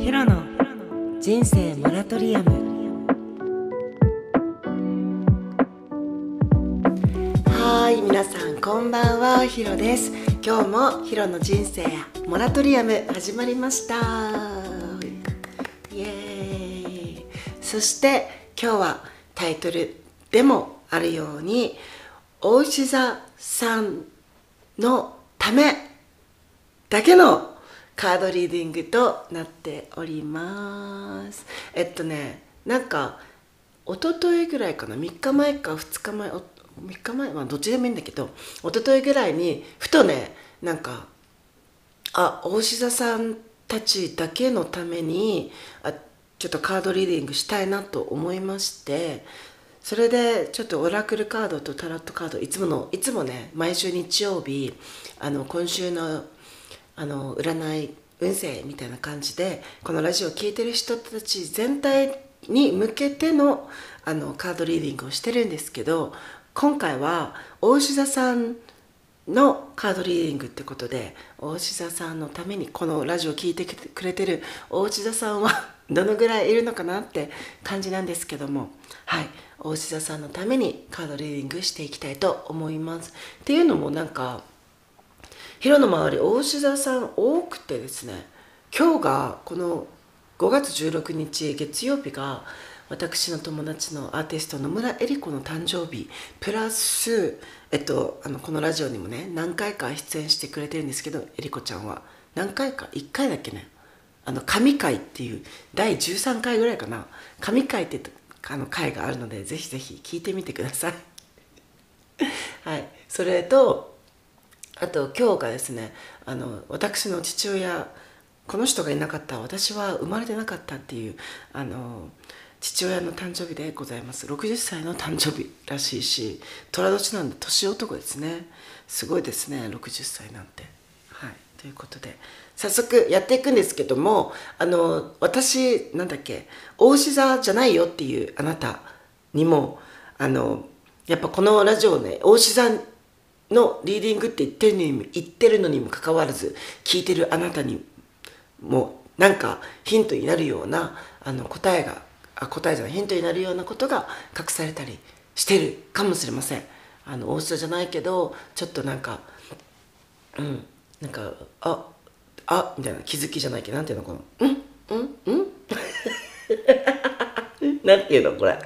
ヒロの人生モラトリアム。はい皆さんこんばんは。ヒロです。今日もヒロの人生モラトリアム始まりました。イエーイ。そして今日はタイトルでもあるようにお牛座さんのためだけのカードリーディングとなっております。えっとねなんか一昨日ぐらいかな？3日前か2日前3日前？まあどっちでもいいんだけど一昨日ぐらいにふとねなんかあ大志座さんたちだけのためにあちょっとカードリーディングしたいなと思いましてそれでちょっとオラクルカードとタロットカードいつものいつもね毎週日曜日あの今週のあの占い運勢みたいな感じでこのラジオを聴いてる人たち全体に向けてのあのカードリーディングをしてるんですけど今回は大志座さんのカードリーディングってことで大志座さんのためにこのラジオを聴いてくれてる大志座さんは どのぐらいいるのかなって感じなんですけどもはい大志座さんのためにカードリーディングしていきたいと思います。っていうのもなんかヒロの周り大志座さん多くてですね今日がこの5月16日月曜日が私の友達のアーティスト野村恵里子の誕生日プラス、えっと、あのこのラジオにもね何回か出演してくれてるんですけど恵里子ちゃんは。何回か1回だっけね。あの神回っていう第13回ぐらいかな。神回ってあの回があるのでぜひぜひ聞いてみてください。はい。それとあと今日がですねあの私の父親この人がいなかった私は生まれてなかったっていうあの父親の誕生日でございます。60歳の誕生日らしいし寅年なんで年男ですね。すごいですね60歳なんて。はい。ということで早速やっていくんですけどもあの私なんだっけ大志座じゃないよっていうあなたにもあのやっぱこのラジオね大志座のリーディングって言ってるのにも言ってるのにもかかわらず聞いてるあなたにもなんかヒントになるようなあの答えがあ答えじゃないヒントになるようなことが隠されたりしてるかもしれません。あの大人じゃないけどちょっとなんかうんなんかああみたいな気づきじゃないけどなんていうのこのうんうんうん？なんていうのこれ？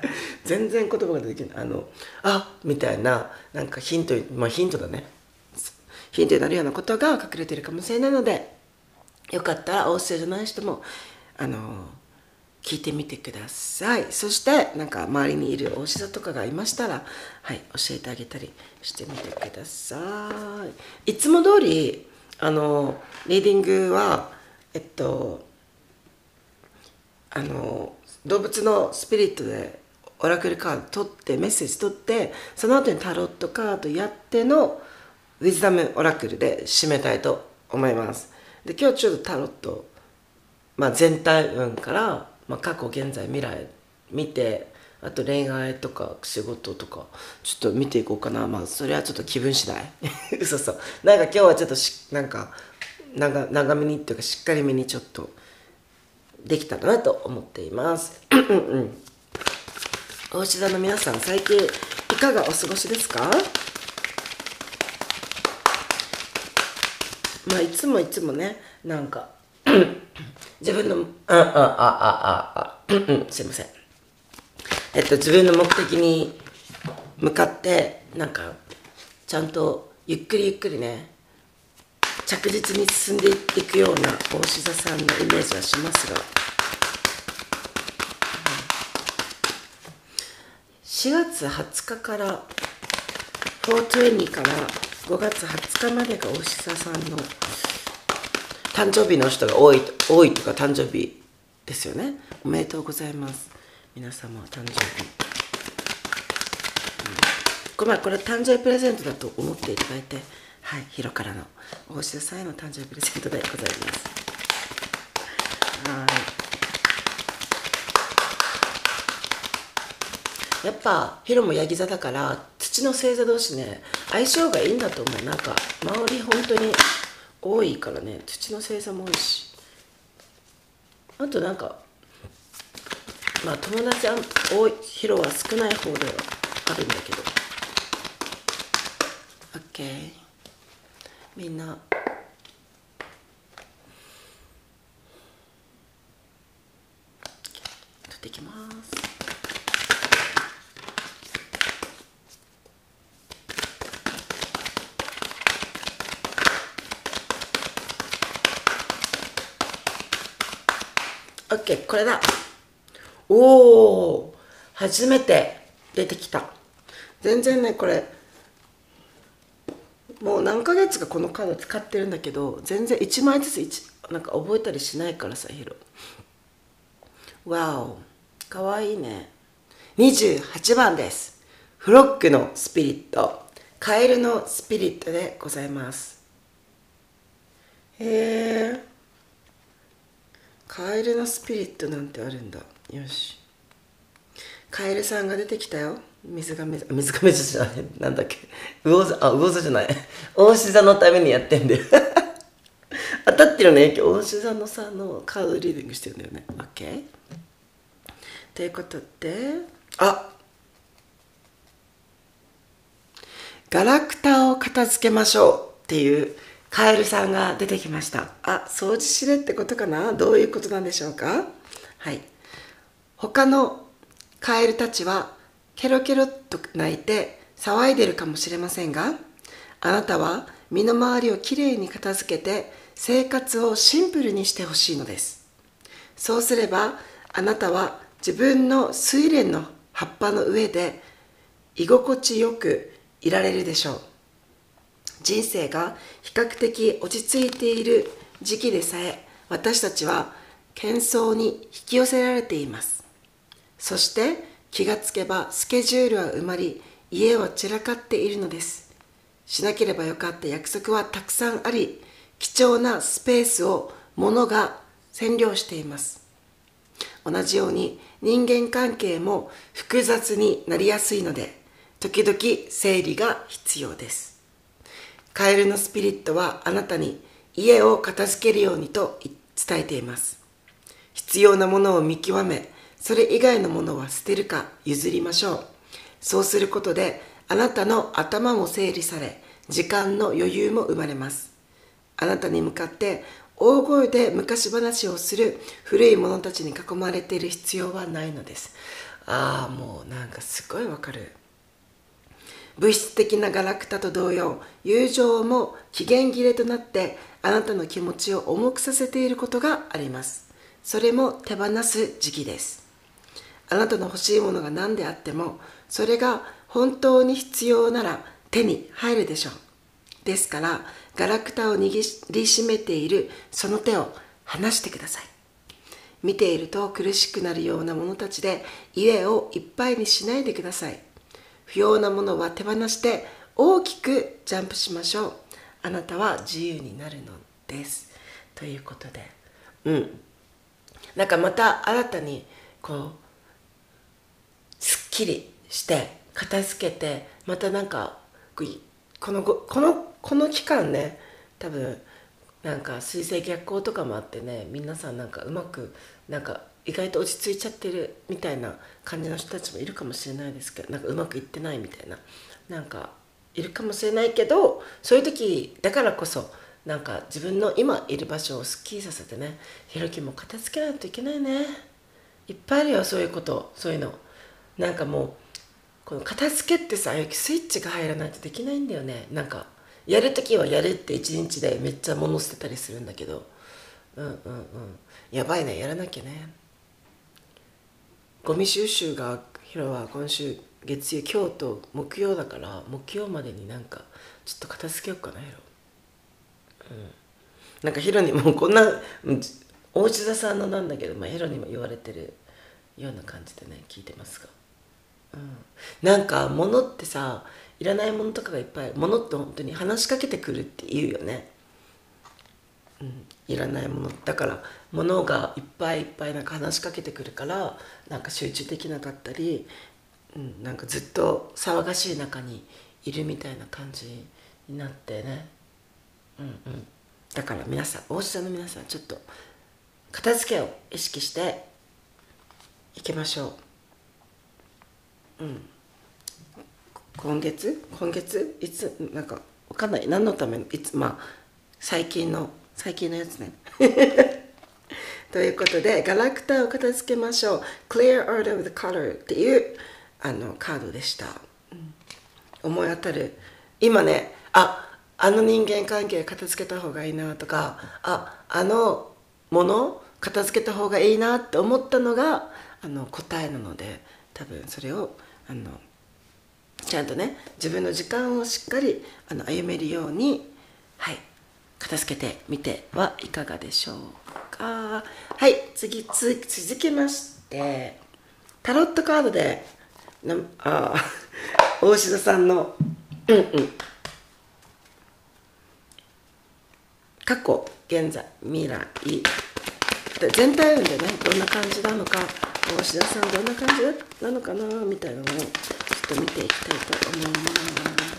全然言葉が出てきない。あのあみたいななんかヒントまあヒントだね。ヒントになるようなことが隠れてるかもしれないのでよかったら大勢じゃない人もあの聞いてみてください。そしてなんか周りにいるおし座とかがいましたらはい教えてあげたりしてみてください。いつも通りあのリーディングはえっとあの動物のスピリットでオラクルカード取ってメッセージ取ってその後にタロットカードやってのウィズダムオラクルで締めたいと思います。で今日ちょっとタロット、まあ、全体運から、まあ、過去現在未来見てあと恋愛とか仕事とかちょっと見ていこうかな。まあそれはちょっと気分次第。嘘そうなんか今日はちょっとしなんか長長めにっていうかしっかりめにちょっとできたらなと思っています。うん大志座の皆さん最近いかがお過ごしですか？まあいつもいつもねなんか自分のああああああすいません。えっと自分の目的に向かってなんかちゃんとゆっくりゆっくりね着実に進んでいくような大志座さんのイメージはしますが。4月20日から420から5月20日までが大志座さんの誕生日の人が多い多いとか誕生日ですよね。おめでとうございます。皆様誕生日、うん、ごめんこれ誕生日プレゼントだと思っていただいてはいヒロからの大志田さんへの誕生日プレゼントでございますはいやっぱヒロもヤギ座だから土の星座同士ね相性がいいんだと思う。なんか周り本当に多いからね土の星座も多いし。あとなんかまあ友達多いヒロは少ない方ではあるんだけど。OK みんな取ってきますオッケーこれだ。おお初めて出てきた。全然ねこれもう何ヶ月かこのカード使ってるんだけど全然1枚ずつ1なんか覚えたりしないからさヒロ。わお。かわいいね。28番です。フロッグのスピリット。カエルのスピリットでございます。へえカエルのスピリットなんてあるんだ。よし。カエルさんが出てきたよ。水亀座。水亀座じゃない。なんだっけ。魚座。あ魚座じゃない。大志座のためにやってんだよ。当たってるね。今日大志座のさのカードリーディングしてるんだよね。OK ということで。あ！ガラクタを片付けましょうっていうカエルさんが出てきました。あ掃除しれってことかな？どういうことなんでしょうか？はい。他のカエルたちはケロケロと泣いて騒いでるかもしれませんがあなたは身の回りをきれいに片付けて生活をシンプルにしてほしいのです。そうすればあなたは自分の睡蓮の葉っぱの上で居心地よくいられるでしょう。人生が比較的落ち着いている時期でさえ私たちは喧騒に引き寄せられています。そして気がつけばスケジュールは埋まり家は散らかっているのです。しなければよかった約束はたくさんあり貴重なスペースを物が占領しています。同じように人間関係も複雑になりやすいので時々整理が必要です。カエルのスピリットはあなたに家を片付けるようにと伝えています。必要なものを見極めそれ以外のものは捨てるか譲りましょう。そうすることであなたの頭も整理され時間の余裕も生まれます。あなたに向かって大声で昔話をする古い者たちに囲まれている必要はないのです。ああもうなんかすごいわかる。物質的なガラクタと同様友情も期限切れとなってあなたの気持ちを重くさせていることがあります。それも手放す時期です。あなたの欲しいものが何であってもそれが本当に必要なら手に入るでしょう。ですからガラクタを握りしめているその手を離してください。見ていると苦しくなるようなものたちで家をいっぱいにしないでください。不要なものは手放して大きくジャンプしましょう。あなたは自由になるのです。ということで。うん。なんかまた新たにこうすっきりして片付けてまたなんかこのこのこの期間ね多分なんか水星逆行とかもあってね皆さんなんかうまくなんか意外と落ち着いちゃってるみたいな感じの人たちもいるかもしれないですけどなんかうまくいってないみたいな。なんかいるかもしれないけどそういう時だからこそなんか自分の今いる場所をすっきりさせてねひろきも片付けないといけないね。いっぱいあるよそういうことそういうの。なんかもうこの片付けってさスイッチが入らないとできないんだよね。なんかやる時はやるって一日でめっちゃ物捨てたりするんだけど。うんうんうん。やばいねやらなきゃね。ゴミ収集がヒロは今週月曜今日と木曜だから木曜までになんかちょっと片付けようかなヒロ。うん。なんかヒロにもこんな大内田さんのなんだけど、まあ、ヒロにも言われてるような感じでね聞いてますが、うん、なんか物ってさいらないものとかがいっぱい物って本当に話しかけてくるって言うよね。うん、いらないものだから物がいっぱいいっぱいなんか話しかけてくるからなんか集中できなかったり、うん、なんかずっと騒がしい中にいるみたいな感じになってね、うんうん、だから皆さん大下の皆さんちょっと片付けを意識していきましょう。うん。今月？今月？いつ？なんかわかんない。何のための？いつ？まあ最近の最近のやつね。ということでガラクタを片付けましょう。Clear out of the color っていうあのカードでした、うん、思い当たる。今ねああの人間関係片付けた方がいいなとかああのもの片付けた方がいいなって思ったのがあの答えなので多分それをあのちゃんとね自分の時間をしっかりあの歩めるようにはい片付けてみてはいかがでしょうか。はい次続きましてタロットカードでなあ 大志田さんのうんうん。過去現在未来。全体運でねどんな感じなのか大志田さんどんな感じなのかなみたいなのをちょっと見ていきたいと思います。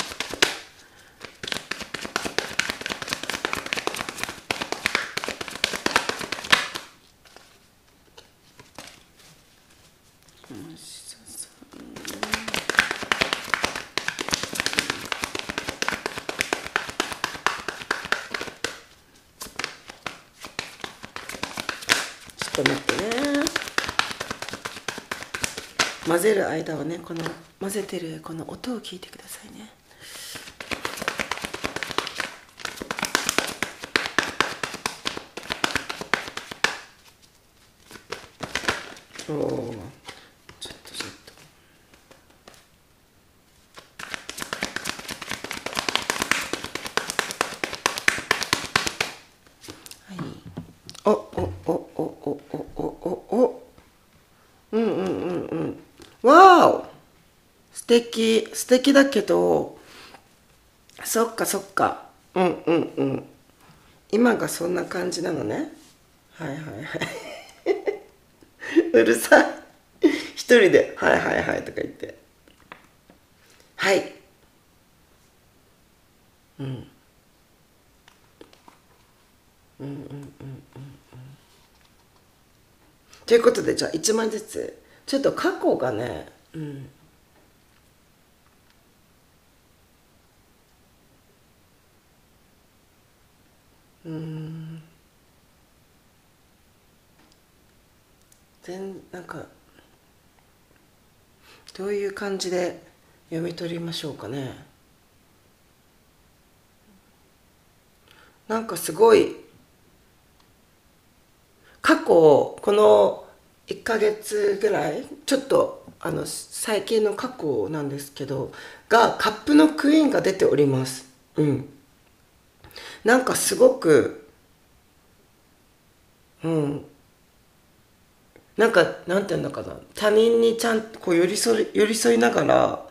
ちょっと待ってね。混ぜる間はねこの混ぜてるこの音を聞いてくださいねおお素敵素敵だけどそっかそっか。うんうんうん。今がそんな感じなのね。はいはいはい。うるさい。一人で「はいはいはい」とか言って。はい。うん。うんうんうんうんうん。ということでじゃあ1枚ずつ。ちょっと過去がねうん全なんかどういう感じで読み取りましょうかね。なんかすごい過去この1ヶ月ぐらいちょっとあの最近の過去なんですけどがカップのクイーンが出ております。うん。なんかすごくうん。なんかなんていうのかな。他人にちゃんとこう寄り添い寄り添いながら、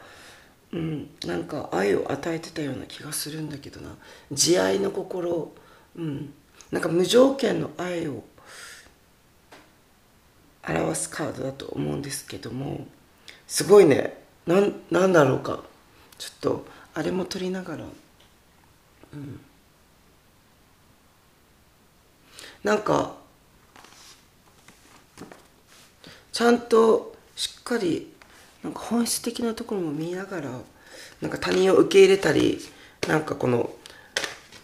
うん、なんか愛を与えてたような気がするんだけどな。慈愛の心、うん、なんか無条件の愛を表すカードだと思うんですけども。すごいね。なんなんだろうか。ちょっとあれも取りながら。うん。なんかちゃんとしっかりなんか本質的なところも見ながらなんか他人を受け入れたりなんかこの、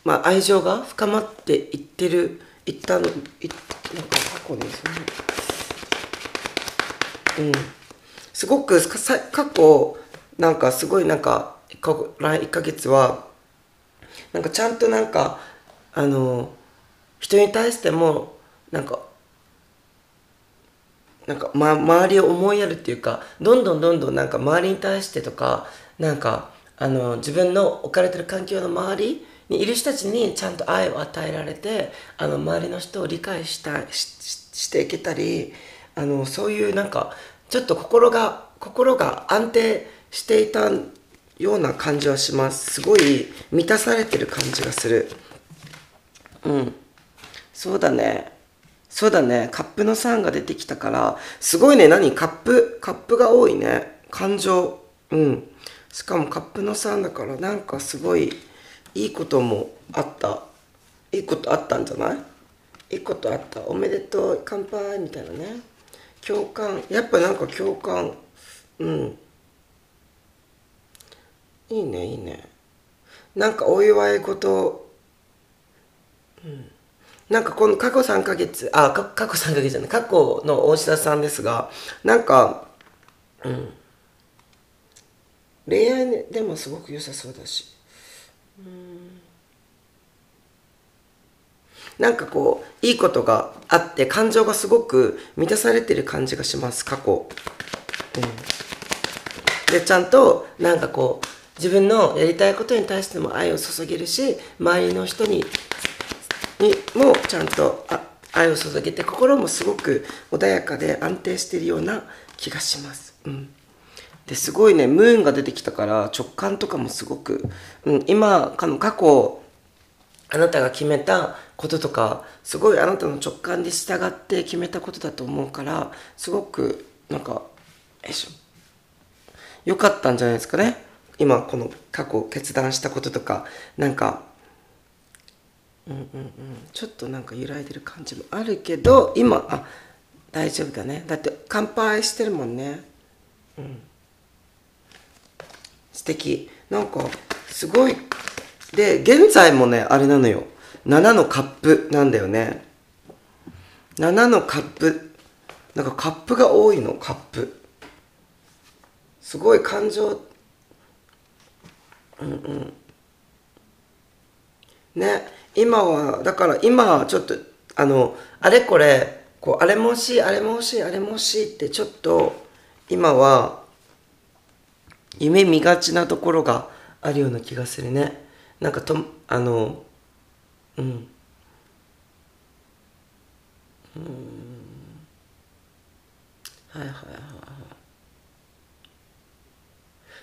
まあ、愛情が深まっていってるいったのいなんか過去ですね。うん。すごく過去なんかすごいなんか1か月はなんかちゃんとなんかあの人に対してもなんかなんか、ま、周りを思いやるっていうかどんどんどんどんなんか周りに対してとかなんかあの自分の置かれてる環境の周りにいる人たちにちゃんと愛を与えられてあの周りの人を理解したししていけたりあのそういうなんかちょっと心が心が安定していたような感じはします。すごい満たされてる感じがする。うん。そうだね。そうだね。カップの3が出てきたからすごいね。何？カップ？カップが多いね。感情。うん。しかもカップの3だからなんかすごいいいこともあった。いいことあったんじゃない？いいことあった。おめでとう乾杯みたいなね。共感。やっぱなんか共感。うん。いいねいいね。なんかお祝い事。うん。なんかこの過去3ヶ月あ過去3ヶ月じゃない過去の大志田さんですがなんかうん。恋愛でもすごく良さそうだし。なんかこういいことがあって感情がすごく満たされてる感じがします過去、うん、でちゃんとなんかこう自分のやりたいことに対しても愛を注げるし周りの人ににもちゃんと愛を注げて心もすごく穏やかで安定しているような気がします、うん、ですごいねムーンが出てきたから直感とかもすごく、うん、今過去あなたが決めたこととかすごいあなたの直感に従って決めたことだと思うからすごくなんかよいしょ良かったんじゃないですかね。今この過去決断したこととかなんかうんうんうん。ちょっとなんか揺らいでる感じもあるけど今あ大丈夫だね。だって乾杯してるもんね。うん。素敵。なんかすごい。で現在もねあれなのよ。7のカップなんだよね。7のカップ。なんかカップが多いの？カップ。すごい感情。うんうん。ね。今はだから今はちょっとあのあれこれこうあれも欲しいあれも欲しいあれも欲しいってちょっと今は夢見がちなところがあるような気がするね。なんかとあのうん。うん。はいはいはいはい。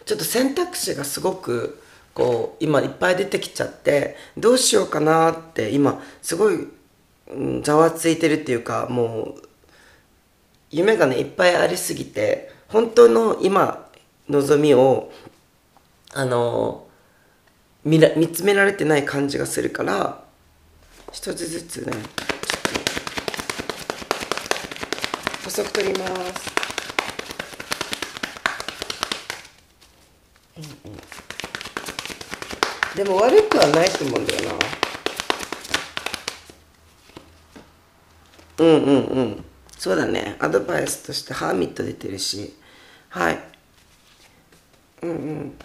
ちょっと選択肢がすごくこう今いっぱい出てきちゃってどうしようかなって今すごいざわついてるっていうかもう夢がねいっぱいありすぎて本当の今望みをあの見ら見つめられてない感じがするから一つずつね細く取ります、うんうん、でも悪くはないと思うんだよな。うんうんうん。そうだね。アドバイスとしてハーミット出てるし。はい。うんうん。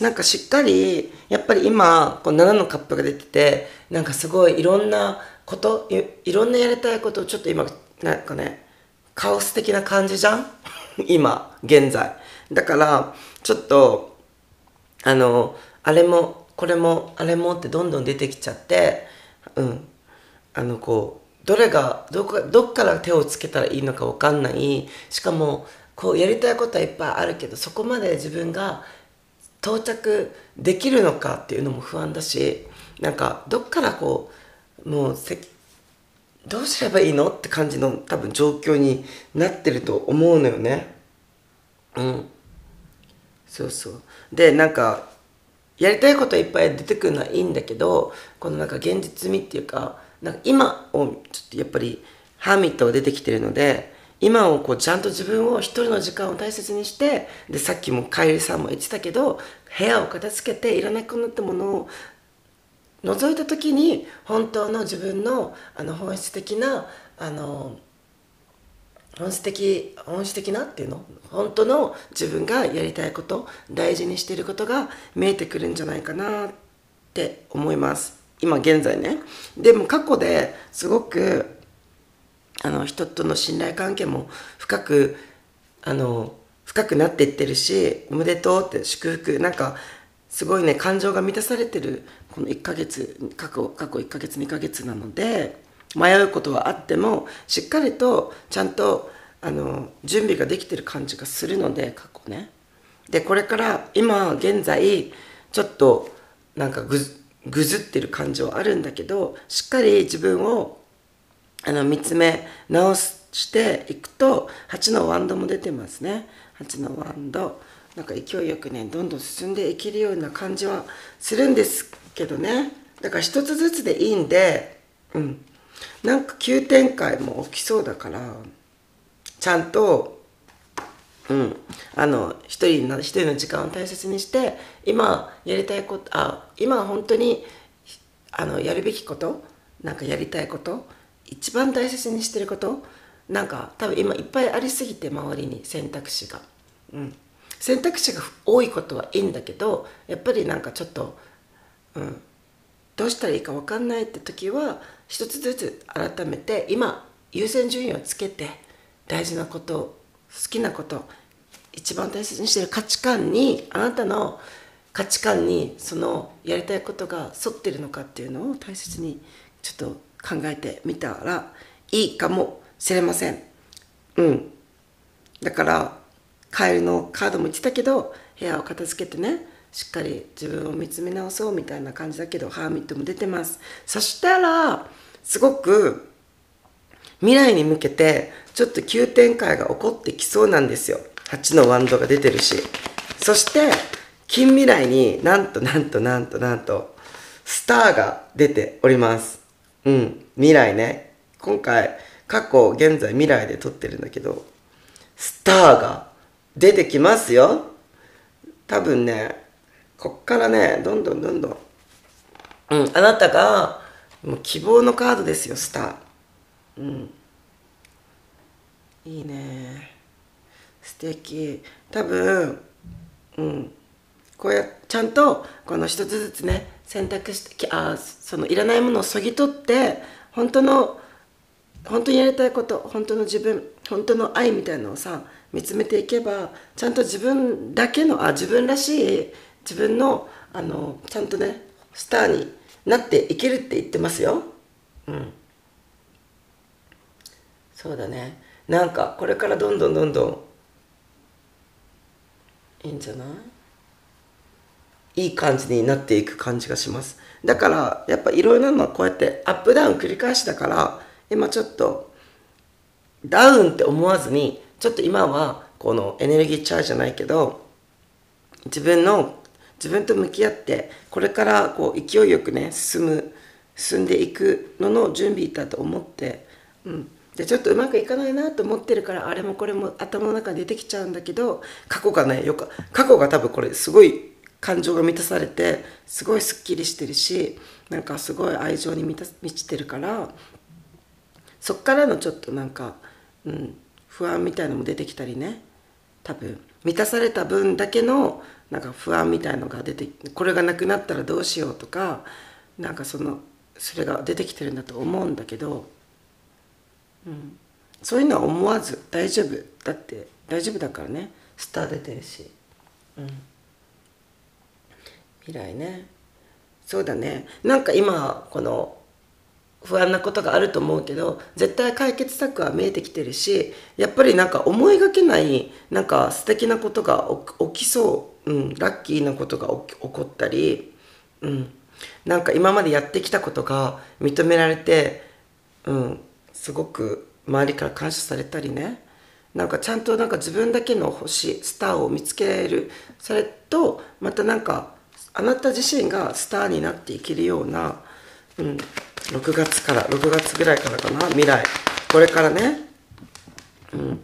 なんかしっかりやっぱり今こう7のカップが出ててなんかすごいいろんなこといろんなやりたいことをちょっと今なんかねカオス的な感じじゃん？今現在。だからちょっとあのあれもこれもあれもってどんどん出てきちゃってうん。あのこうどれがどこどっから手をつけたらいいのか分かんない。しかもこうやりたいことはいっぱいあるけどそこまで自分が到着できるのかっていうのも不安だしなんかどっからこうもうせどうすればいいのって感じの多分状況になってると思うのよね。うん。そうそう。でなんかやりたいこといっぱい出てくるのはいいんだけどこのなんか現実味っていうかなんか今をちょっとやっぱりハーミットが出てきてるので今をこうちゃんと自分を一人の時間を大切にしてでさっきもカエルさんも言ってたけど部屋を片付けていらなくなったものを覗いた時に本当の自分のあの本質的なあの本質的本質的なっていうの？本当の自分がやりたいこと大事にしていることが見えてくるんじゃないかなって思います。今現在ね。でも過去ですごくあの人との信頼関係も深くあの深くなっていってるしおめでとうって祝福なんかすごいね感情が満たされてるこの1ヶ月過去過去1ヶ月2ヶ月なので迷うことはあってもしっかりとちゃんとあの準備ができてる感じがするので過去ね。でこれから今現在ちょっとなんかぐぐずってる感じはあるんだけどしっかり自分をあの見つめ直していくと8のワンドも出てますね。8のワンドなんか勢いよくねどんどん進んでいけるような感じはするんですけどね。だから一つずつでいいんでうん。なんか急展開も起きそうだからちゃんとうんあの一人の一人の時間を大切にして今やりたいことあ今本当にあのやるべきことなんかやりたいこと一番大切にしてることなんか多分今いっぱいありすぎて周りに選択肢が、うん、選択肢が多いことはいいんだけどやっぱりなんかちょっと、うん、どうしたらいいか分かんないって時は一つずつ改めて今優先順位をつけて大事なこと好きなこと一番大切にしてる価値観にあなたの価値観にそのやりたいことが沿ってるのかっていうのを大切にちょっと考えてみたらいいかもしれません。うん。だからカエルのカードも言ってたけど部屋を片付けてねしっかり自分を見つめ直そうみたいな感じだけどハーミットも出てます。そしたらすごく未来に向けてちょっと急展開が起こってきそうなんですよ。8のワンドが出てるし。そして近未来になんとなんとなんとなんとスターが出ております。うん未来ね。今回過去現在未来で撮ってるんだけどスターが出てきますよ。多分ねこっからねどんどんどんどん。うん。あなたがもう希望のカードですよスター。うん。いいね。素敵。多分うん。こうやちゃんとこの一つずつね選択してあそのいらないものをそぎ取って本当の本当にやりたいこと本当の自分本当の愛みたいのをさ見つめていけばちゃんと自分だけのあ自分らしい自分のあのちゃんとねスターになっていけるって言ってますよ。うん。そうだね。なんかこれからどんどんどんどんいいんじゃない？いい感じになっていく感じがします。だからやっぱいろいろなのはこうやってアップダウン繰り返しだから今ちょっとダウンって思わずにちょっと今はこのエネルギーチャージじゃないけど自分の自分と向き合ってこれからこう勢いよくね進む進んでいくのの準備だと思って、うん、でちょっとうまくいかないなと思ってるからあれもこれも頭の中に出てきちゃうんだけど過去がねよく過去が多分これすごい感情が満たされてすごいすっきりしてるしなんかすごい愛情に満た満ちてるからそっからのちょっとなんか、うん、不安みたいのも出てきたりね。多分満たされた分だけのなんか不安みたいのが出てこれがなくなったらどうしようとかなんかそのそれが出てきてるんだと思うんだけど、うん、そういうのは思わず大丈夫だって大丈夫だからね。スター出てるし。うん。未来ね。そうだね。なんか今この不安なことがあると思うけど絶対解決策は見えてきてるしやっぱりなんか思いがけないなんか素敵なことが起きそう、うん、ラッキーなことが起こったり、うん、なんか今までやってきたことが認められて、うん、すごく周りから感謝されたりね。なんかちゃんとなんか自分だけの星スターを見つけるそれとまたなんかあなた自身がスターになっていけるような、うん、6月から6月ぐらいからかな未来。これからね。うん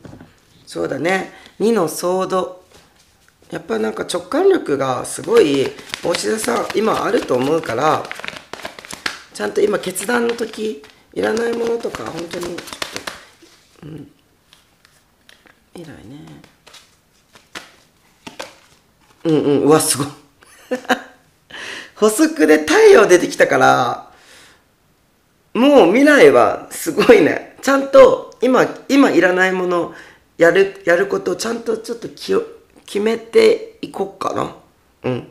そうだね。2のソード。やっぱなんか直感力がすごい大志田さん今あると思うからちゃんと今決断の時いらないものとか本当にちょっとうん。偉いね。うんうん。うわすごい。補足で太陽出てきたから、もう未来はすごいね。ちゃんと今、今いらないもの、やる、やることをちゃんとちょっと気を、決めていこっかな。うん。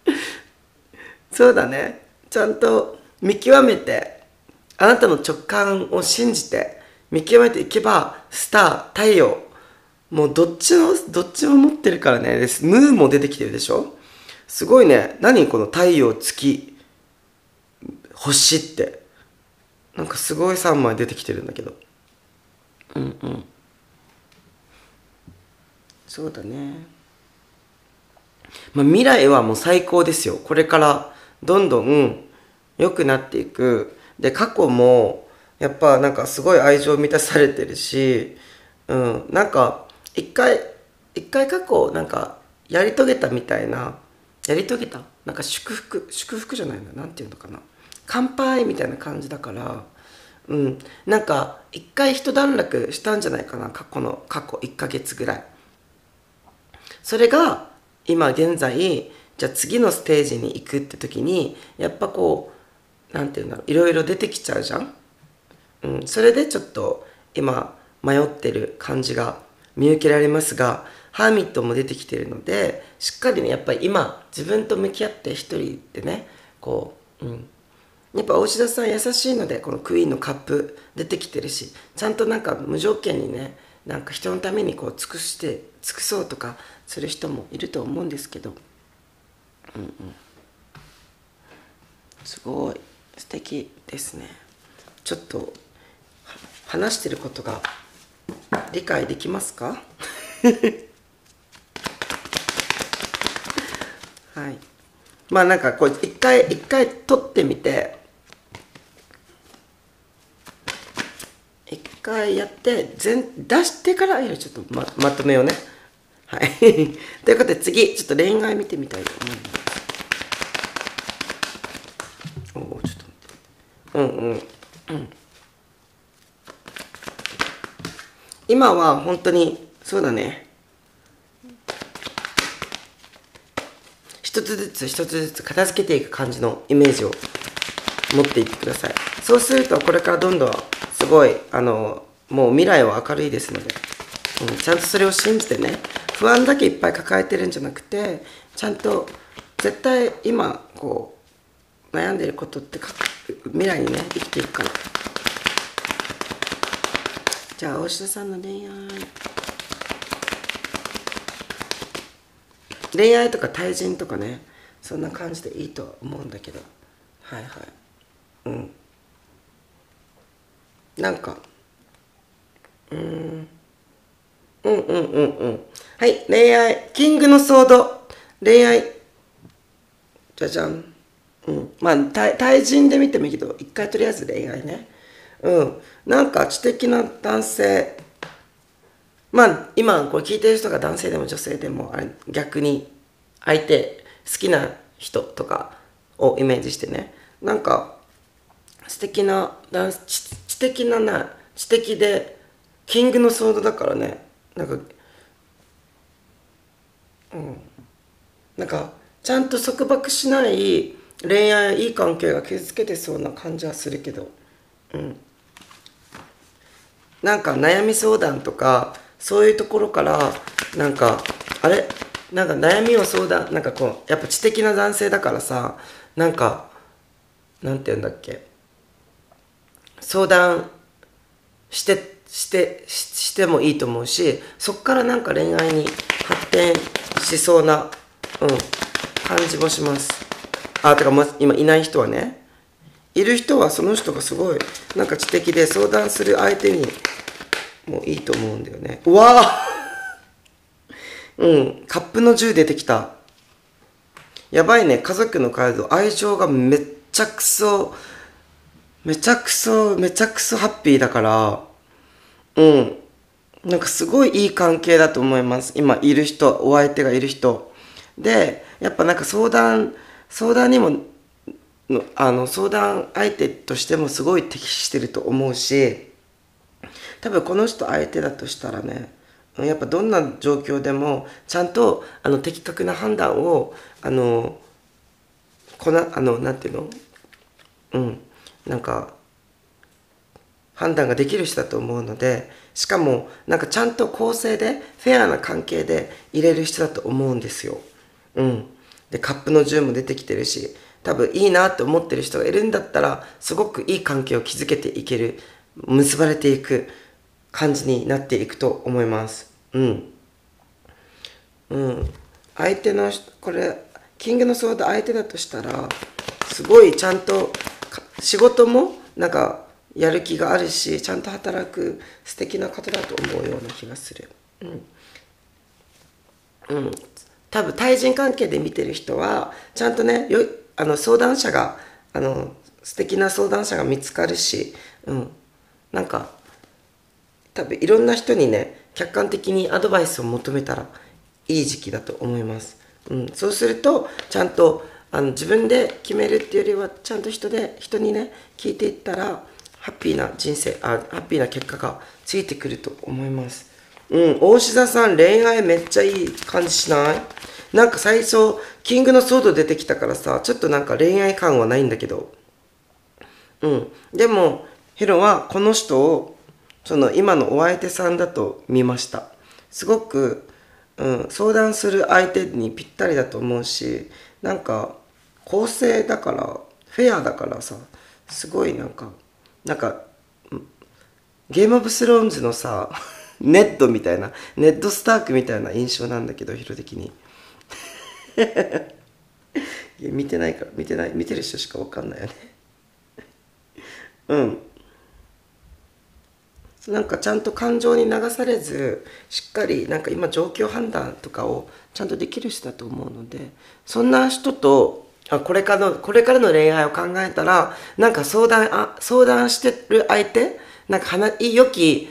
そうだね。ちゃんと見極めて、あなたの直感を信じて、見極めていけば、スター、太陽、もうどっちの、どっちも持ってるからね。ムーも出てきてるでしょ？すごいね。何この太陽、月、星って。なんかすごい3枚出てきてるんだけど。うんうん。そうだね。まあ、未来はもう最高ですよ。これからどんどん良くなっていく。で過去もやっぱなんかすごい愛情満たされてるし、うん、なんか一回一回過去なんかやり遂げたみたいなやり遂げた？なんか祝福祝福じゃないな。何て言うのかな。乾杯みたいな感じだからうん。なんか一回一段落したんじゃないかな。過去の過去1ヶ月ぐらい。それが今現在じゃあ次のステージに行くって時にやっぱこう何て言うんだろういろいろ出てきちゃうじゃん、うん、それでちょっと今迷ってる感じが見受けられますがハーミットも出てきてるのでしっかりねやっぱり今自分と向き合って一人でねこう、うん、やっぱ大志田さん優しいのでこのクイーンのカップ出てきてるしちゃんとなんか無条件にねなんか人のためにこう尽くして尽くそうとかする人もいると思うんですけど、うんうん、すごい素敵ですね。ちょっと話してることが理解できますか？はい。まあなんかこう一回一回撮ってみて。一回やって全出してからいやちょっとままとめようね。はい。ということで次ちょっと恋愛見てみたいと思います。おおちょっと待って。うんうんうん。今は本当にそうだね。一つずつ一つずつ片付けていく感じのイメージを持っていってください。そうするとこれからどんどんすごいあのもう未来は明るいですので、うん、ちゃんとそれを信じてね。不安だけいっぱい抱えてるんじゃなくてちゃんと絶対今こう悩んでることって未来にね生きていくから。じゃあ大下さんの恋愛。恋愛とか対人とかねそんな感じでいいと思うんだけど。はいはい。うん。なんかうん。うんうんうんうん。はい恋愛キングのソード。恋愛。じゃじゃん。うん。まあ対対人で見てもいいけど一回とりあえず恋愛ね。うん。なんか知的な男性。まあ今これ聞いてる人が男性でも女性でもあれ逆に相手好きな人とかをイメージしてね。なんか素敵な知知的なな知的でキングのソードだからね。なんかうん。なんかちゃんと束縛しない恋愛いい関係が築けてそうな感じはするけど。うん。なんか悩み相談とかそういうところからなんかあれ？なんか悩みを相談なんかこうやっぱ知的な男性だからさなんかなんて言うんだっけ？相談してしてしてもいいと思うしそっからなんか恋愛に発展しそうな、うん、感じもします。あてか、ま、今いない人はねいる人はその人がすごいなんか知的で相談する相手にもういいと思うんだよね。うわあ うんカップの10出てきた。やばいね家族のカード愛情がめっちゃくそめちゃくそめちゃくそハッピーだからうん。なんかすごいいい関係だと思います。今いる人お相手がいる人。でやっぱなんか相談相談にもあの相談相手としてもすごい適してると思うし多分この人相手だとしたらねやっぱどんな状況でもちゃんとあの的確な判断をあのこなあのなんていうの？うん。なんか判断ができる人だと思うのでしかもなんかちゃんと公正でフェアな関係で入れる人だと思うんですよ。うん。でカップの10も出てきてるし多分いいなって思ってる人がいるんだったらすごくいい関係を築けていける結ばれていく感じになっていくと思います。うん。うん。相手の、これ、キングのソード相手だとしたら、すごいちゃんと仕事もなんかやる気があるし、ちゃんと働く素敵な方だと思うような気がする。うん。うん。多分対人関係で見てる人は、ちゃんとね、よあの相談者が、あの、素敵な相談者が見つかるし、うん、なんか多分いろんな人にね客観的にアドバイスを求めたらいい時期だと思います、うん、そうするとちゃんとあの自分で決めるっていうよりはちゃんと人で人にね聞いていったらハッピーな人生あハッピーな結果がついてくると思います。うん大志田さん恋愛めっちゃいい感じしない？なんか最初キングのソード出てきたからさちょっとなんか恋愛感はないんだけど。うんでもヒロはこの人をその今のお相手さんだと見ました。すごく、うん、相談する相手にぴったりだと思うしなんか公正だからフェアだからさすごいなんかなんかゲームオブスローンズのさネッドみたいなネッドスタークみたいな印象なんだけどヒロ的に。見てないから見てない見てる人しか分かんないよね。うん。なんかちゃんと感情に流されずしっかりなんか今状況判断とかをちゃんとできる人だと思うのでそんな人とこれからのこれからの恋愛を考えたらなんか相談あ相談してる相手なんか話良き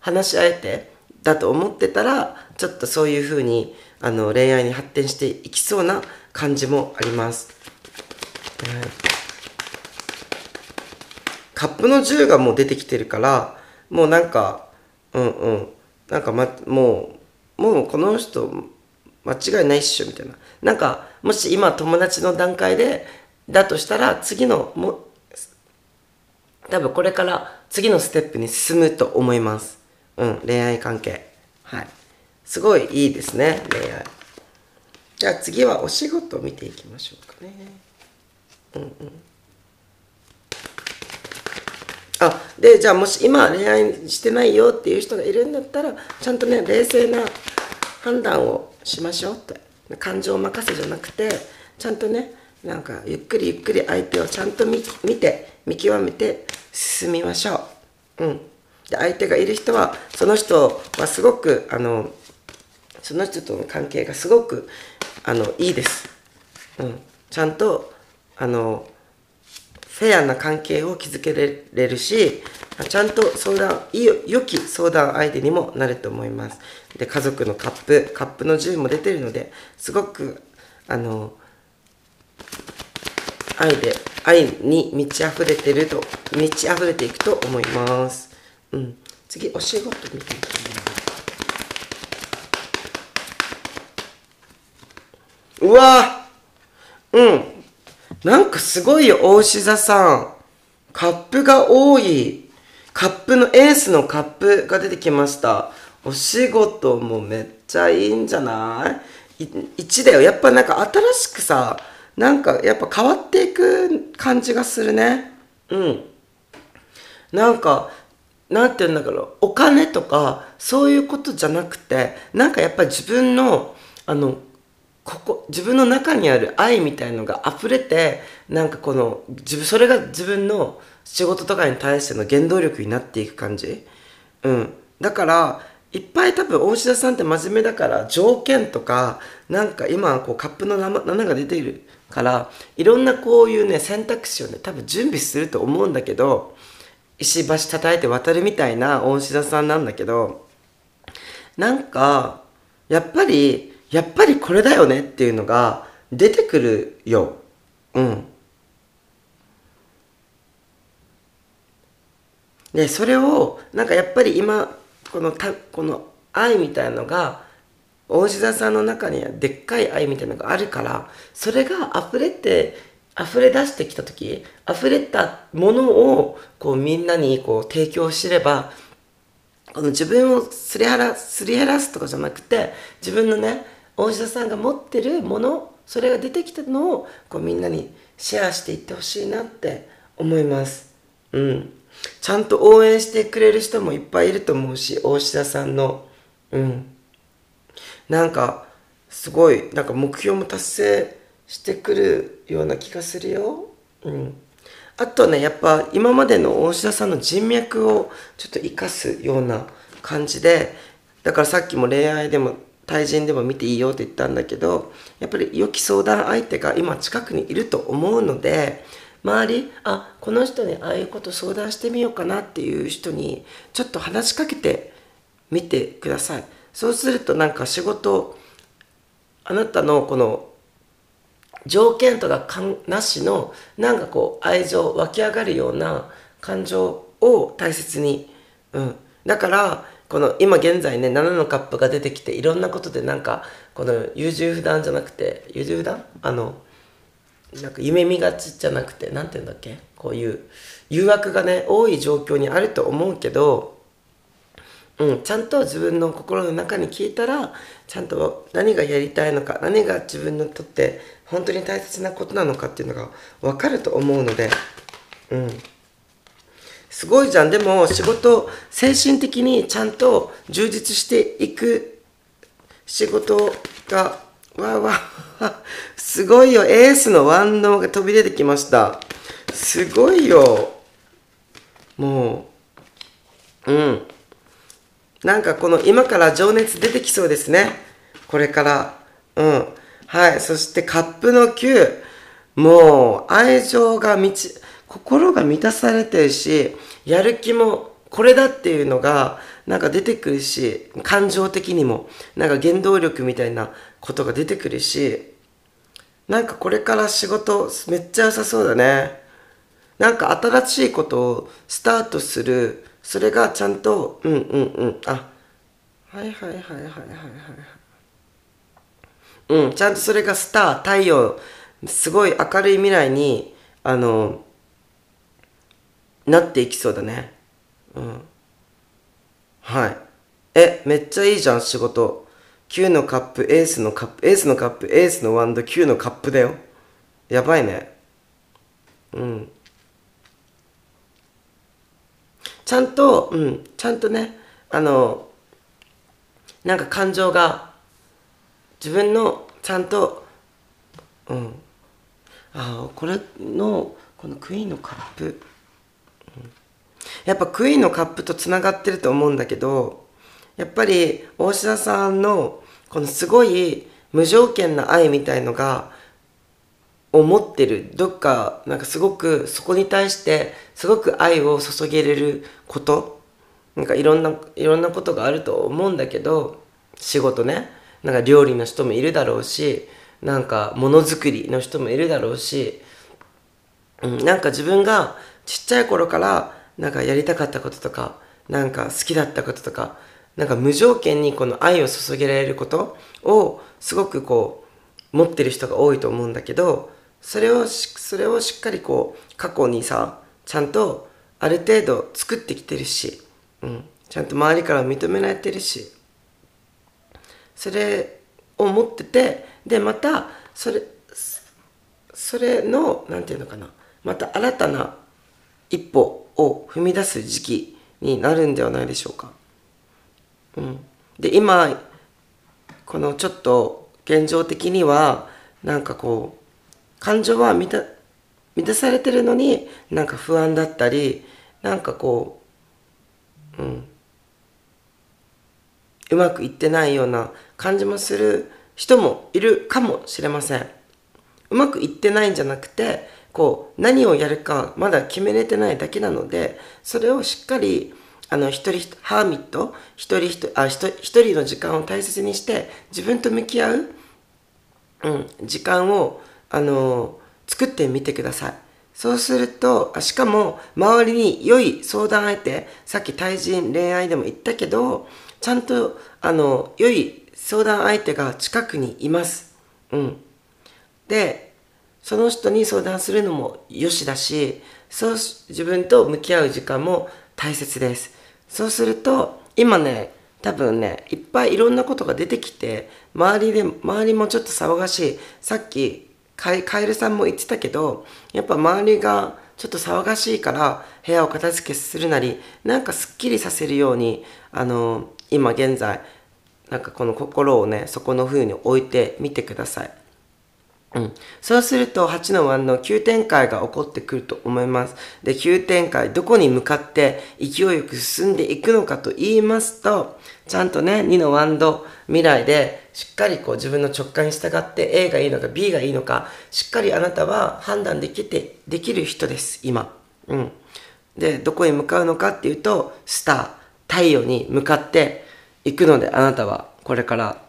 話し相手だと思ってたらちょっとそういうふうにあの恋愛に発展していきそうな感じもあります。カップの10がもう出てきてるからもうなんかうんうんなんか、ま、もうもうこの人間違いないっしょみたいななんかもし今友達の段階でだとしたら次のも多分これから次のステップに進むと思います。うん恋愛関係。はい。すごいいいですね恋愛。じゃあ次はお仕事を見ていきましょうかね。うんうん。あでじゃあもし今恋愛してないよっていう人がいるんだったらちゃんとね冷静な判断をしましょうって。感情任せじゃなくてちゃんとねなんかゆっくりゆっくり相手をちゃんと見て見極めて進みましょう。うん、で相手がいる人はその人はすごくあのその人との関係がすごくあのいいです。うん、ちゃんとあのフェアな関係を築けれるしちゃんと相談良き相談相手にもなると思います。で家族のカップカップの10も出てるのですごくあの愛で愛に満ち溢れてると満ち溢れていくと思います。うん。次お仕事見ていきますうわ。うん。なんかすごいよ、大志座さん。カップが多い。カップのエースのカップが出てきました。お仕事もめっちゃいいんじゃない？1だよ。やっぱなんか新しくさ、なんかやっぱ変わっていく感じがするね。うん。なんか、なんて言うんだろう。お金とか、そういうことじゃなくて、なんかやっぱり自分の、あの、ここ自分の中にある愛みたいのが溢れてなんかこの自分それが自分の仕事とかに対しての原動力になっていく感じ？うんだからいっぱい多分大志田さんって真面目だから条件とかなんか今こうカップの 7, が出ているからいろんなこういうね選択肢をね多分準備すると思うんだけど石橋叩いて渡るみたいな大志田さんなんだけどなんかやっぱりやっぱりこれだよねっていうのが出てくるよ。うん。で、それを、なんかやっぱり今、このた、この愛みたいのが、大志座さんの中にはでっかい愛みたいなのがあるから、それが溢れて、溢れ出してきた時、溢れたものを、こうみんなにこう提供すれば、この自分をすり減らすり減らすとかじゃなくて、自分のね、大志田さんが持ってるものそれが出てきたのをこうみんなにシェアしていってほしいなって思います。うん。ちゃんと応援してくれる人もいっぱいいると思うし大志田さんの。うん。なんかすごいなんか目標も達成してくるような気がするよ。うん。あとねやっぱ今までの大志田さんの人脈をちょっと生かすような感じでだからさっきも恋愛でも対人でも見ていいよって言ったんだけどやっぱり良き相談相手が今近くにいると思うので周りあこの人にああいうこと相談してみようかなっていう人にちょっと話しかけてみてください。そうするとなんか仕事あなたのこの条件とかかんなしのなんかこう愛情湧き上がるような感情を大切に、うん、だからこの今現在ね7のカップが出てきていろんなことでなんかこの優柔不断じゃなくて優柔不断？あのなんか夢見がちじゃなくて何て言うんだっけ？こういう誘惑がね多い状況にあると思うけど、うん、ちゃんと自分の心の中に聞いたらちゃんと何がやりたいのか何が自分にとって本当に大切なことなのかっていうのが分かると思うので、うん。すごいじゃん。でも仕事、精神的にちゃんと充実していく仕事が、わわ、すごいよ。エースのワンドが飛び出てきました。すごいよ。もう、うん。なんかこの今から情熱出てきそうですね。これから。うん。はい。そしてカップの9。もう愛情が満ち、心が満たされてるし、やる気もこれだっていうのがなんか出てくるし、感情的にもなんか原動力みたいなことが出てくるし、なんかこれから仕事めっちゃ良さそうだね。なんか新しいことをスタートする、それがちゃんと、うんうんうん、あ、はいはいはいはいはいはい。うん、ちゃんとそれがスター、太陽、すごい明るい未来に、あの、なっていきそうだね。うん。はい。え、めっちゃいいじゃん、仕事。9のカップ、エースのカップ、エースのカップ、エースのワンド、9のカップだよ。やばいね。うん。ちゃんと、うん、ちゃんとね、あの、なんか感情が、自分の、ちゃんと、うん。ああ、これの、このクイーンのカップ、やっぱクイーンのカップとつながってると思うんだけどやっぱり大志田さんのこのすごい無条件な愛みたいのがを持ってる。どっかなんかすごくそこに対してすごく愛を注げれること。なんかいろんないろんなことがあると思うんだけど仕事ね。なんか料理の人もいるだろうしなんかものづくりの人もいるだろうし、うん、なんか自分がちっちゃい頃からなんかやりたかったこととか、なんか好きだったこととか、なんか無条件にこの愛を注げられることをすごくこう持ってる人が多いと思うんだけど、それをそれをしっかりこう過去にさ、ちゃんとある程度作ってきてるし、うん、ちゃんと周りから認められてるし、それを持ってて、で、また、それ、それの、なんていうのかな、また新たな一歩を踏み出す時期になるんではないでしょうか。うん、で今このちょっと現状的にはなんかこう感情は満た満たされてるのになんか不安だったりなんかこう、うん、うまくいってないような感じもする人もいるかもしれません。うまくいってないんじゃなくてこう何をやるかまだ決めれてないだけなのでそれをしっかりあの一人ハーミット一人一あ一人の時間を大切にして自分と向き合う、うん、時間をあの作ってみてください。そうするとしかも周りに良い相談相手さっき対人恋愛でも言ったけどちゃんとあの良い相談相手が近くにいます、うん、でその人に相談するのもよしだし、そう自分と向き合う時間も大切です。そうすると、今ね、多分ね、いっぱいいろんなことが出てきて、周りで、周りもちょっと騒がしい。さっき、カエルさんも言ってたけど、やっぱ周りがちょっと騒がしいから部屋を片付けするなり、なんかすっきりさせるように、あの、今現在、なんかこの心をね、そこの風に置いてみてください。うん。そうすると、8の1の急展開が起こってくると思います。で、急展開、どこに向かって勢いよく進んでいくのかと言いますと、ちゃんとね、2の1度未来で、しっかりこう自分の直感に従って A がいいのか B がいいのか、しっかりあなたは判断できて、できる人です、今。うん。で、どこに向かうのかっていうと、スター、太陽に向かっていくので、あなたはこれから、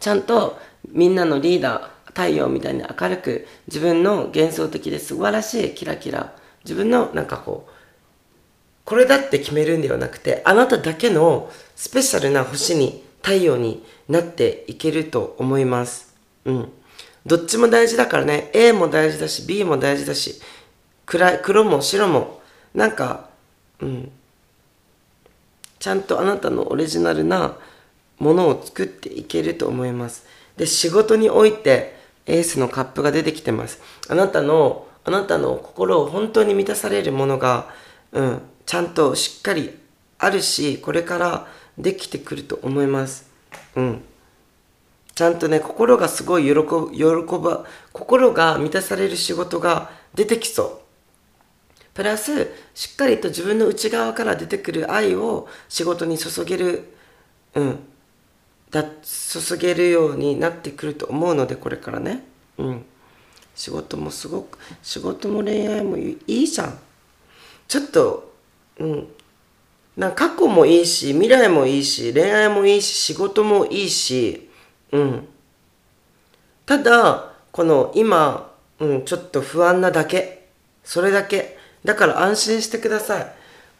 ちゃんとみんなのリーダー、太陽みたいに明るく自分の幻想的で素晴らしいキラキラ。自分のなんかこうこれだって決めるんではなくてあなただけのスペシャルな星に太陽になっていけると思います。うん。どっちも大事だからね。A も大事だし B も大事だし暗い黒も白も。なんかうん。ちゃんとあなたのオリジナルなものを作っていけると思います。で仕事においてエースのカップが出てきてます。あなたの、あなたの心を本当に満たされるものが、うん、ちゃんとしっかりあるし、これからできてくると思います。うん。ちゃんとね、心がすごい喜ぶ、喜ば、心が満たされる仕事が出てきそう。プラス、しっかりと自分の内側から出てくる愛を仕事に注げる、うん、だ注げるようになってくると思うのでこれからね。うん。仕事もすごく仕事も恋愛もいいじゃん。ちょっとうん。な過去もいいし未来もいいし恋愛もいいし仕事もいいし。うん。ただこの今、うん、ちょっと不安なだけ。それだけ。だから安心してください。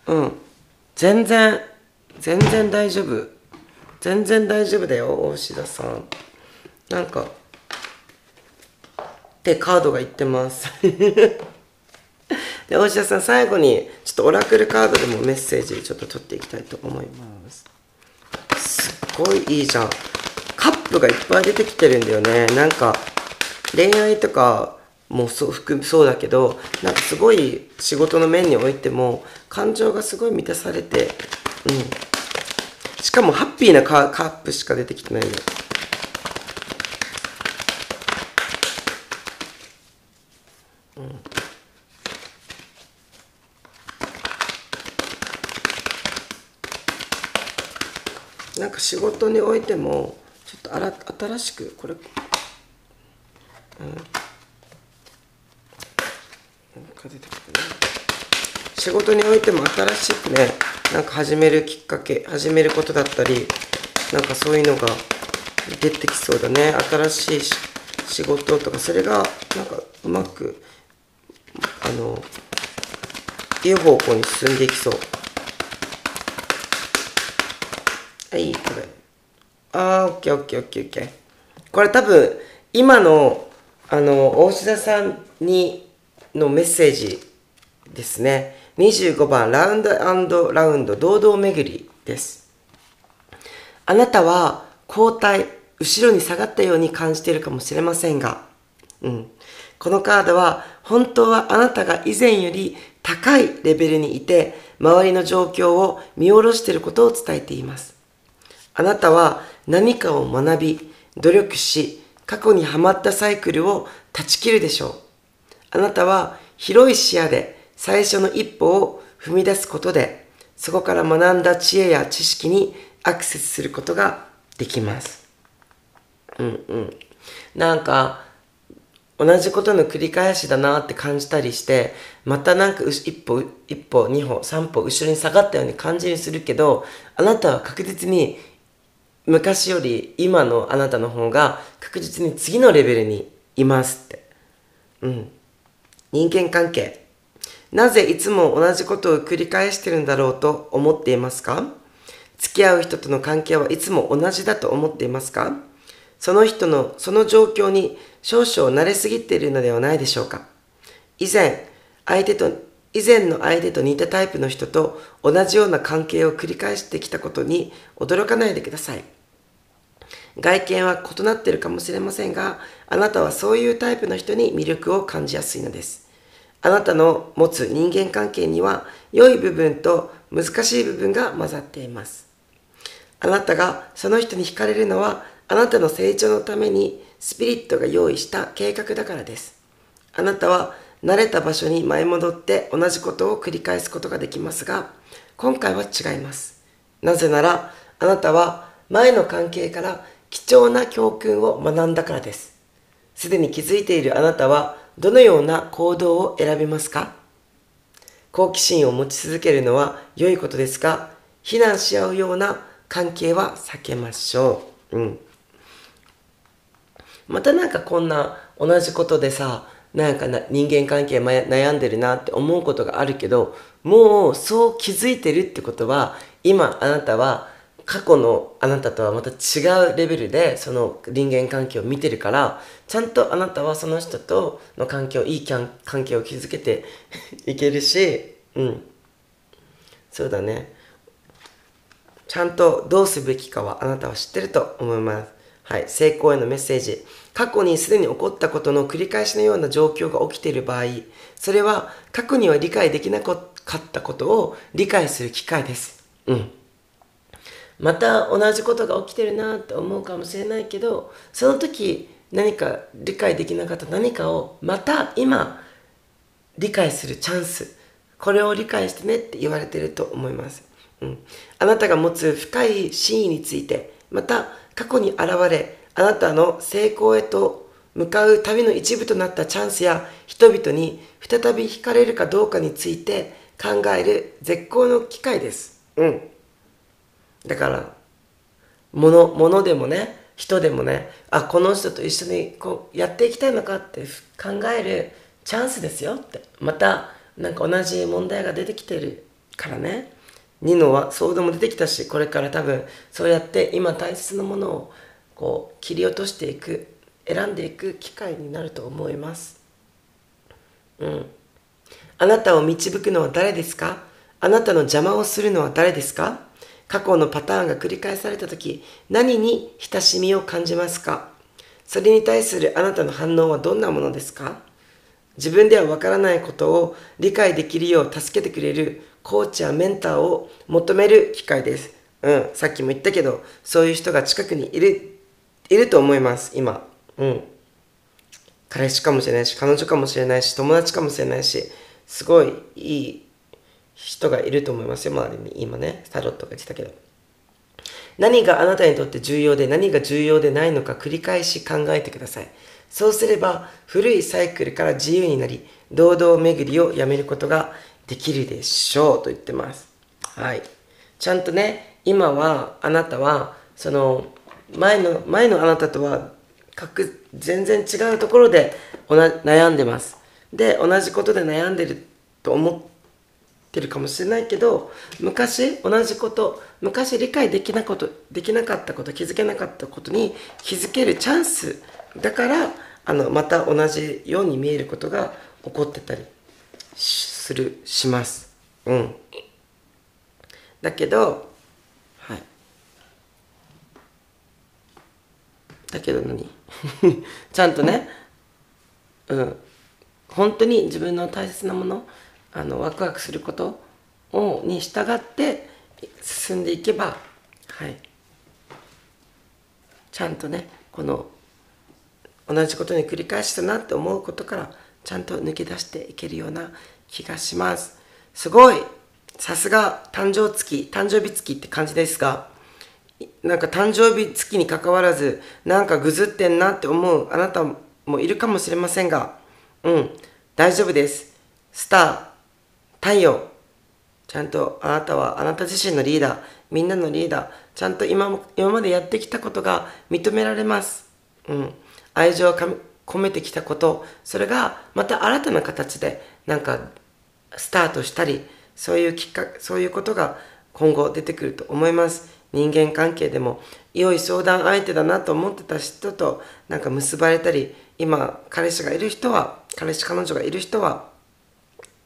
うん。全然全然大丈夫。全然大丈夫だよ大志田さん。なんかってカードが言ってます。で大志田さん最後にちょっとオラクルカードでもメッセージちょっと取っていきたいと思います。すっごいいいじゃん。カップがいっぱい出てきてるんだよね。なんか恋愛とかもそう含そうだけどなんかすごい仕事の面においても感情がすごい満たされてうん。しかもハッピーなカカップしか出てきてないね。うん、なんか仕事においてもちょっとあら新しくこれ、うん、仕事においても新しくねなんか始めるきっかけ始めることだったりなんかそういうのが出てきそうだね。新しい仕事とかそれがなんかうまくあのいい方向に進んでいきそう。はいこれ。あーオッケーオッケーオッケーオッケー。これ多分今のあの大志田さんにのメッセージですね。25番ラウンドラウンド堂々巡りです。あなたは交代後ろに下がったように感じているかもしれませんが、うん、このカードは本当はあなたが以前より高いレベルにいて周りの状況を見下ろしていることを伝えています。あなたは何かを学び努力し過去にはまったサイクルを断ち切るでしょう。あなたは広い視野で最初の一歩を踏み出すことで、そこから学んだ知恵や知識にアクセスすることができます。うんうん。なんか、同じことの繰り返しだなって感じたりして、またなんか一歩、一歩、二歩、三歩後ろに下がったように感じにするけど、あなたは確実に昔より今のあなたの方が確実に次のレベルにいますって。うん。人間関係。なぜいつも同じことを繰り返してるんだろうと思っていますか？付き合う人との関係はいつも同じだと思っていますか？その人のその状況に少々慣れすぎているのではないでしょうか？以前、相手と、以前の相手と似たタイプの人と同じような関係を繰り返してきたことに驚かないでください。外見は異なっているかもしれませんが、あなたはそういうタイプの人に魅力を感じやすいのです。あなたの持つ人間関係には良い部分と難しい部分が混ざっています。あなたがその人に惹かれるのはあなたの成長のためにスピリットが用意した計画だからです。あなたは慣れた場所に舞い戻って同じことを繰り返すことができますが、今回は違います。なぜなら、あなたは前の関係から貴重な教訓を学んだからです。すでに気づいているあなたはどのような行動を選びますか？好奇心を持ち続けるのは良いことですが、非難し合うような関係は避けましょう。うん。またなんかこんな同じことでさ、なんか人間関係悩んでるなって思うことがあるけど、もうそう気づいてるってことは、今あなたは過去のあなたとはまた違うレベルでその人間関係を見てるからちゃんとあなたはその人との関係をいい関係を築けて いけるしうん。そうだね。ちゃんとどうすべきかはあなたは知ってると思います。はい。成功へのメッセージ。過去にすでに起こったことの繰り返しのような状況が起きている場合それは過去には理解できなかったことを理解する機会です。うん。また同じことが起きてるなって思うかもしれないけどその時何か理解できなかった何かをまた今理解するチャンスこれを理解してねって言われてると思います、うん、あなたが持つ深い真意についてまた過去に現れあなたの成功へと向かう旅の一部となったチャンスや人々に再び惹かれるかどうかについて考える絶好の機会です。うん。だから物物でもね人でもねあこの人と一緒にこうやっていきたいのかって考えるチャンスですよって。またなんか同じ問題が出てきてるからね。ニノはそうでも出てきたしこれから多分そうやって今大切なものをこう切り落としていく選んでいく機会になると思います。うん。あなたを導くのは誰ですか？あなたの邪魔をするのは誰ですか？過去のパターンが繰り返された時何に親しみを感じますか？それに対するあなたの反応はどんなものですか？自分ではわからないことを理解できるよう助けてくれるコーチやメンターを求める機会です。うん、さっきも言ったけど、そういう人が近くにいる、いると思います、今。うん。彼氏かもしれないし、彼女かもしれないし、友達かもしれないし、すごいいい人がいると思いますよ、周りに。今ね、タロットが言ってたけど。何があなたにとって重要で何が重要でないのか繰り返し考えてください。そうすれば古いサイクルから自由になり、堂々巡りをやめることができるでしょうと言ってます。はい。ちゃんとね、今はあなたは、その前の、前のあなたとは各全然違うところで悩んでます。で、同じことで悩んでると思っててるかもしれないけど昔同じこと昔理解できなことできなかったこと気づけなかったことに気づけるチャンスだからあのまた同じように見えることが起こってたりするします。うん。だけどはい。だけど何？ちゃんとねうん。本当に自分の大切なものあのワクワクすることをに従って進んでいけばはい。ちゃんとねこの同じことに繰り返したなって思うことからちゃんと抜け出していけるような気がします。すごい。さすが誕生月誕生日月って感じですがなんか誕生日月にかかわらずなんかぐずってんなって思うあなたもいるかもしれませんがうん大丈夫です。スター。太陽。ちゃんとあなたはあなた自身のリーダー。みんなのリーダー。ちゃんと今今までやってきたことが認められます。うん。愛情を込めてきたこと。それがまた新たな形でなんかスタートしたりそういうきっかけそういうことが今後出てくると思います。人間関係でも。良い相談相手だなと思ってた人となんか結ばれたり今彼氏がいる人は彼氏彼女がいる人は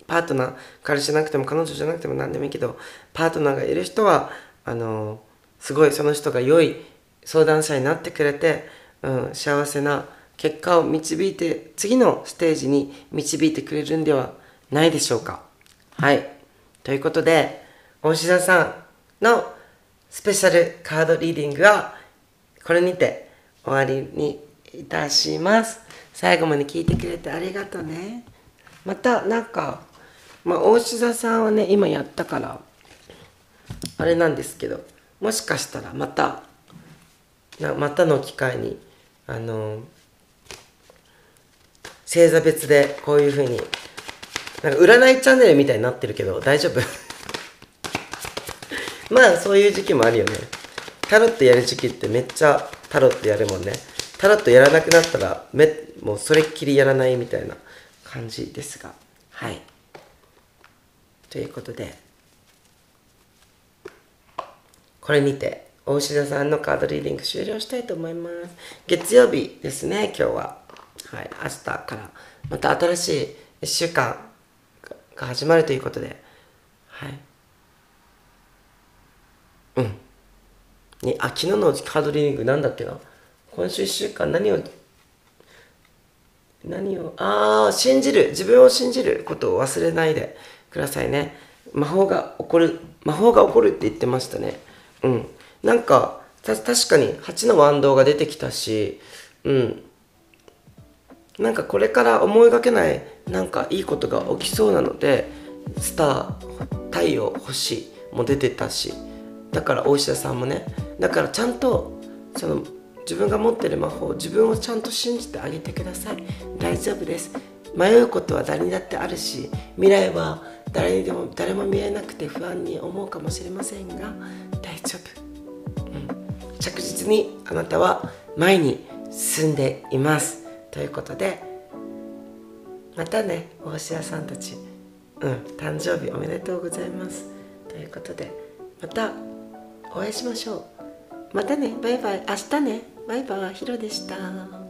パートナー彼氏じゃなくても彼女じゃなくても何でもいいけどパートナーがいる人はあのすごいその人が良い相談者になってくれて、うん、幸せな結果を導いて次のステージに導いてくれるんではないでしょうか。はい。ということで大志田さんのスペシャルカードリーディングはこれにて終わりにいたします。最後まで聞いてくれてありがとうね。またなんかまあ大志座さんはね今やったからあれなんですけどもしかしたらまたなまたの機会にあの星座別でこういうふうになんか占いチャンネルみたいになってるけど大丈夫？まあそういう時期もあるよね。タロットやる時期ってめっちゃタロットやるもんね。タロットやらなくなったらめもうそれっきりやらないみたいな感じですが。はい。ということでこれにて大志田さんのカードリーディング終了したいと思います。月曜日ですね今日は。はい明日から。また新しい1週間が始まるということで。はい。うん。にあ昨日のカードリーディングなんだっけな？今週1週間何を何をああ信じる。自分を信じることを忘れないで。くださいね。魔法が起こる魔法が起こるって言ってましたね。うん。なんか確かに8のワンドが出てきたしうん。なんかこれから思いがけないなんかいいことが起きそうなのでスター太陽星も出てたしだから大石田さんもねだからちゃんとその自分が持ってる魔法自分をちゃんと信じてあげてください。大丈夫です。迷うことは誰にだってあるし未来は誰にでも誰も見えなくて不安に思うかもしれませんが大丈夫、うん、着実にあなたは前に進んでいます。ということでまたね大志屋さんたち。うん。誕生日おめでとうございます。ということでまたお会いしましょう。またねバイバイ。明日ね。バイバイ。ヒロでした。